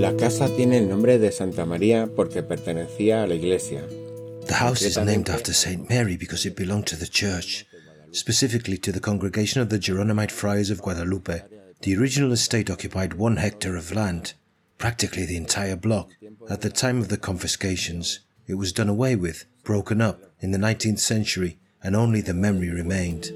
La casa tiene el nombre de Santa María porque pertenecía a la iglesia. The house is named after St. Mary because it belonged to the church, specifically to the congregation of the Geronimite Friars of Guadalupe. The original estate occupied one hectare of land, practically the entire block. At the time of the confiscations, it was done away with, broken up, in the 19th century, and only the memory remained.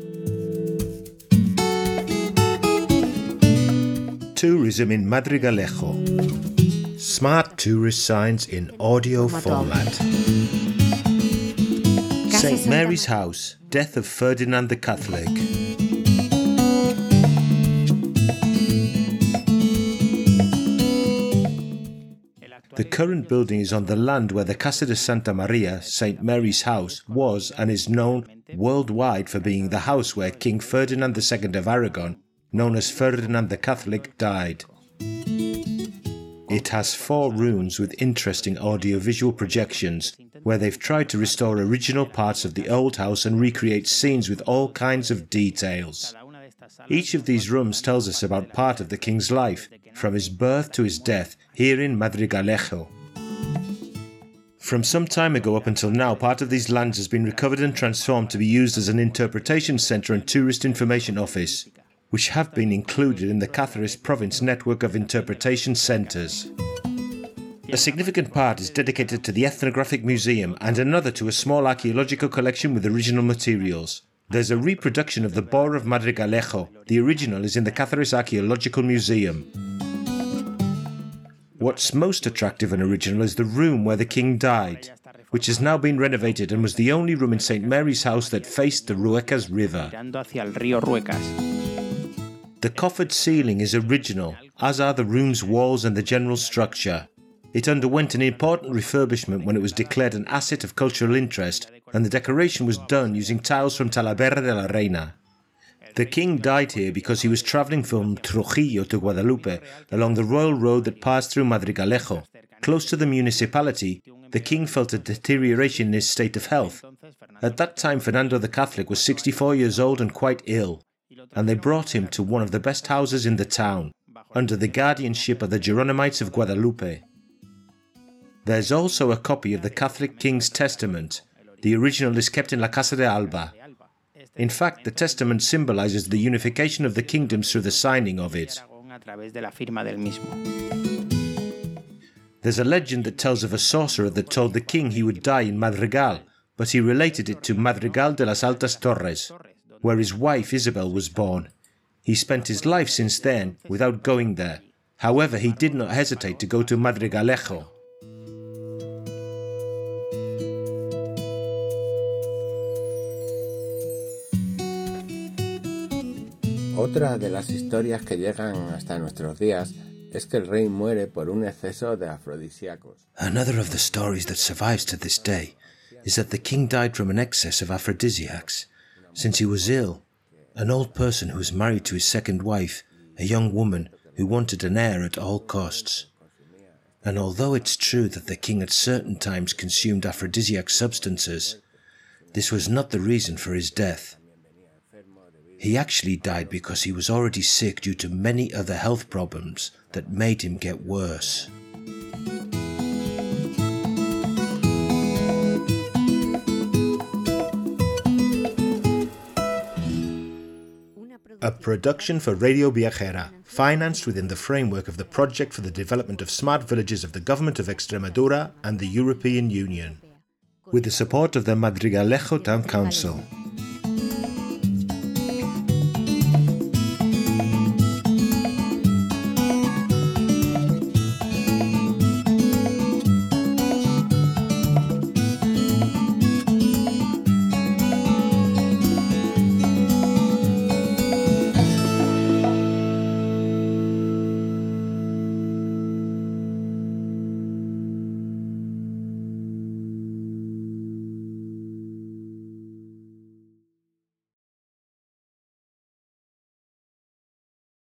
Tourism in Madrigalejo. Smart tourist signs in audio format. St. Mary's House, Death of Ferdinand the Catholic. The current building is on the land where the Casa de Santa Maria, St. Mary's House, was and is known worldwide for being the house where King Ferdinand II of Aragon, known as Ferdinand the Catholic, died. It has four rooms with interesting audiovisual projections where they've tried to restore original parts of the old house and recreate scenes with all kinds of details. Each of these rooms tells us about part of the king's life, from his birth to his death, here in Madrigalejo. From some time ago up until now, part of these lands has been recovered and transformed to be used as an interpretation centre and tourist information office, which have been included in the Cáceres province network of interpretation centres. A significant part is dedicated to the Ethnographic Museum and another to a small archaeological collection with original materials. There's a reproduction of the Boar of Madrigalejo. The original is in the Cáceres Archaeological Museum. What's most attractive and original is the room where the king died, which has now been renovated and was the only room in St. Mary's house that faced the Ruecas River. The coffered ceiling is original, as are the room's walls and the general structure. It underwent an important refurbishment when it was declared an asset of cultural interest, and the decoration was done using tiles from Talavera de la Reina. The king died here because he was travelling from Trujillo to Guadalupe along the royal road that passed through Madrigalejo. Close to the municipality, the king felt a deterioration in his state of health. At that time, Fernando the Catholic was 64 years old and quite ill, and they brought him to one of the best houses in the town, under the guardianship of the Geronimites of Guadalupe. There's also a copy of the Catholic King's Testament. The original is kept in La Casa de Alba. In fact, the testament symbolizes the unification of the kingdoms through the signing of it. There's a legend that tells of a sorcerer that told the king he would die in Madrigal, but he related it to Madrigal de las Altas Torres, where his wife Isabel was born. He spent his life since then without going there. However, he did not hesitate to go to Madrigalejo. Otra de las historias que llegan hasta nuestros días es que el rey muere por un exceso de afrodisíacos. Another of the stories that survives to this day is that the king died from an excess of aphrodisiacs. Since he was ill, an old person who was married to his second wife, a young woman who wanted an heir at all costs. And although it's true that the king at certain times consumed aphrodisiac substances, this was not the reason for his death. He actually died because he was already sick due to many other health problems that made him get worse. A production for Radio Viajera, financed within the framework of the Project for the Development of Smart Villages of the Government of Extremadura and the European Union, with the support of the Madrigalejo Town Council.